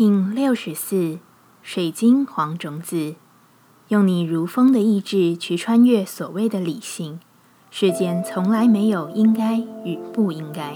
King 六十四，水晶黄种子，用你如风的意志去穿越所谓的理性。世间从来没有应该与不应该。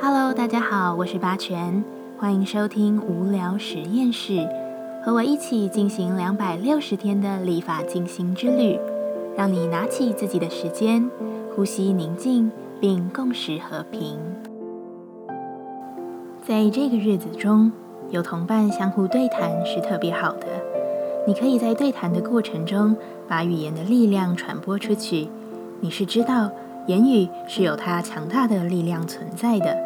Hello，大家好，我是八全，欢迎收听无聊实验室，和我一起进行两百六十天的立法进行之旅，让你拿起自己的时间，呼吸宁静，并共识和平。在这个日子中，有同伴相互对谈是特别好的。你可以在对谈的过程中，把语言的力量传播出去。你是知道，言语是有它强大的力量存在的。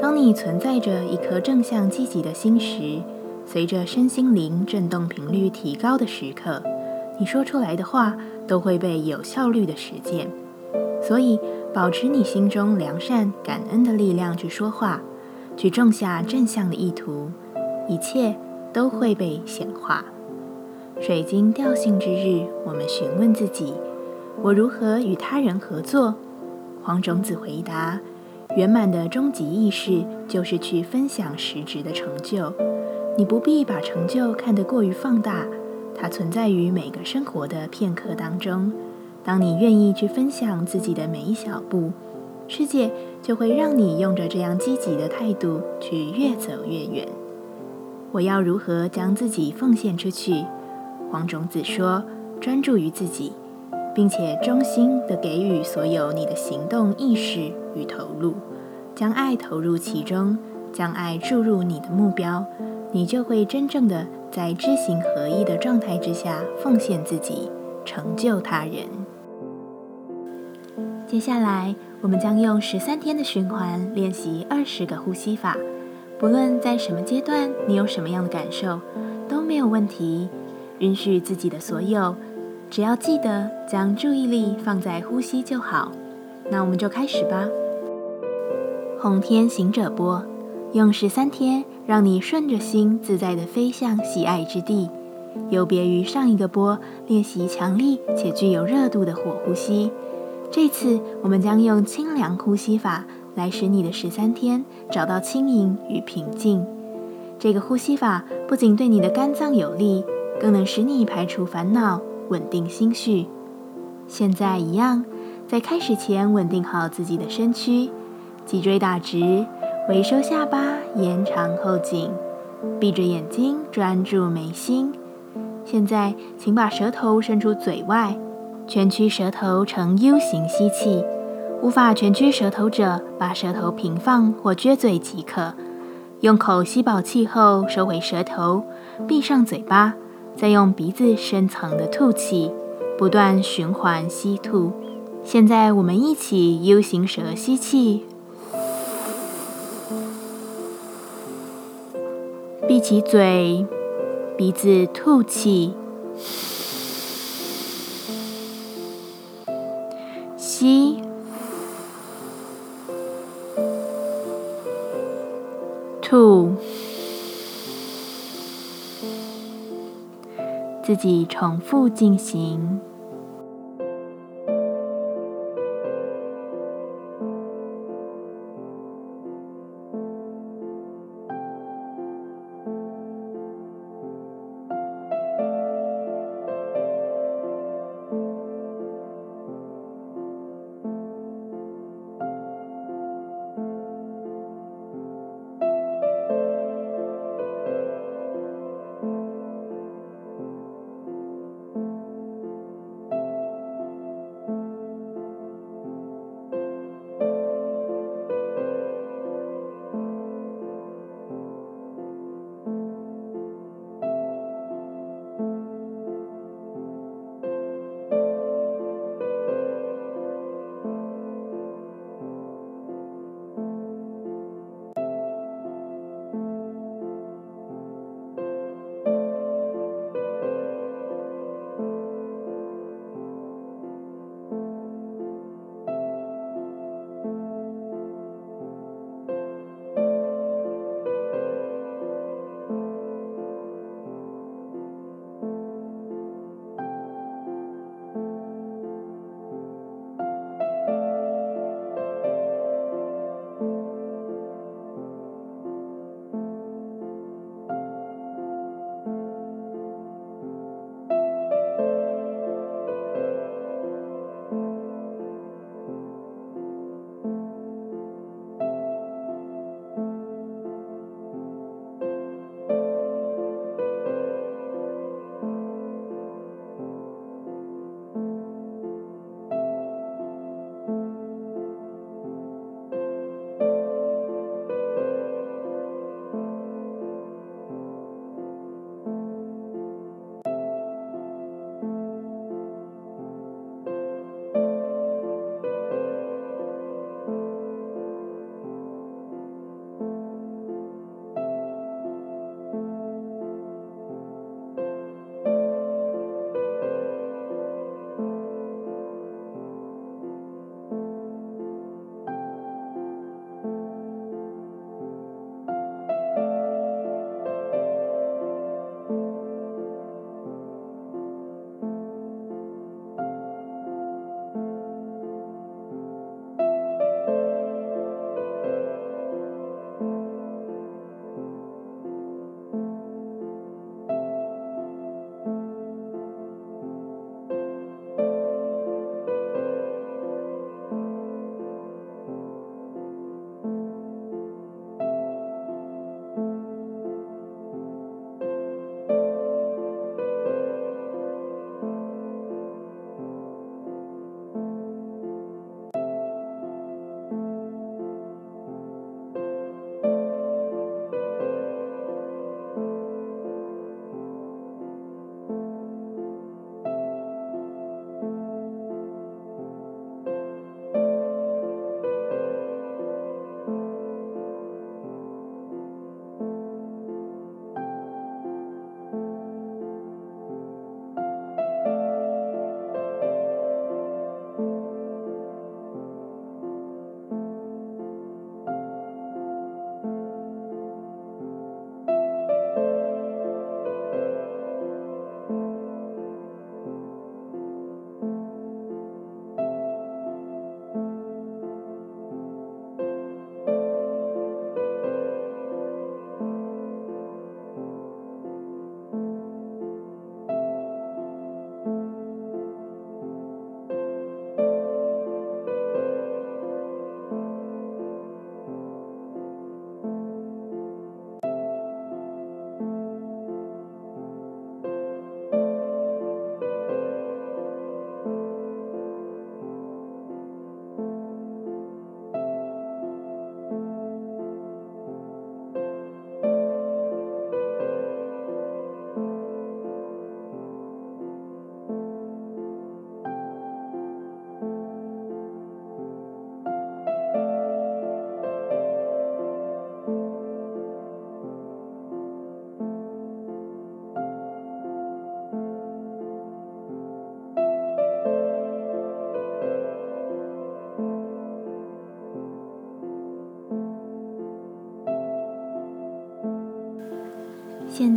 当你存在着一颗正向积极的心时，随着身心灵振动频率提高的时刻，你说出来的话都会被有效率的实践。所以，保持你心中良善、感恩的力量去说话。去种下正向的意图，一切都会被显化。水晶调性之日，我们询问自己：我如何与他人合作？黄种子回答：圆满的终极意识就是去分享实质的成就。你不必把成就看得过于放大，它存在于每个生活的片刻当中。当你愿意去分享自己的每一小步。世界就会让你用着这样积极的态度去越走越远。我要如何将自己奉献出去？黄种子说：“专注于自己，并且衷心的给予所有你的行动意识与投入，将爱投入其中，将爱注入你的目标，你就会真正的在知行合一的状态之下奉献自己，成就他人。”接下来。我们将用十三天的循环练习二十个呼吸法，不论在什么阶段，你有什么样的感受都没有问题。允许自己的所有，只要记得将注意力放在呼吸就好。那我们就开始吧。红天行者波，用十三天让你顺着心自在的飞向喜爱之地。有别于上一个波，练习强力且具有热度的火呼吸。这次我们将用清凉呼吸法来使你的十三天找到轻盈与平静。这个呼吸法不仅对你的肝脏有利，更能使你排除烦恼，稳定心绪。现在一样，在开始前稳定好自己的身躯，脊椎打直，微收下巴，延长后颈，闭着眼睛专注眉心。现在，请把舌头伸出嘴外。蜷曲舌头呈 U 型吸气，无法蜷曲舌头者，把舌头平放或撅嘴即可。用口吸饱气后，收回舌头，闭上嘴巴，再用鼻子深层的吐气，不断循环吸吐。现在我们一起 U 型舌吸气，闭起嘴，鼻子吐气。吸，吐，自己重复进行。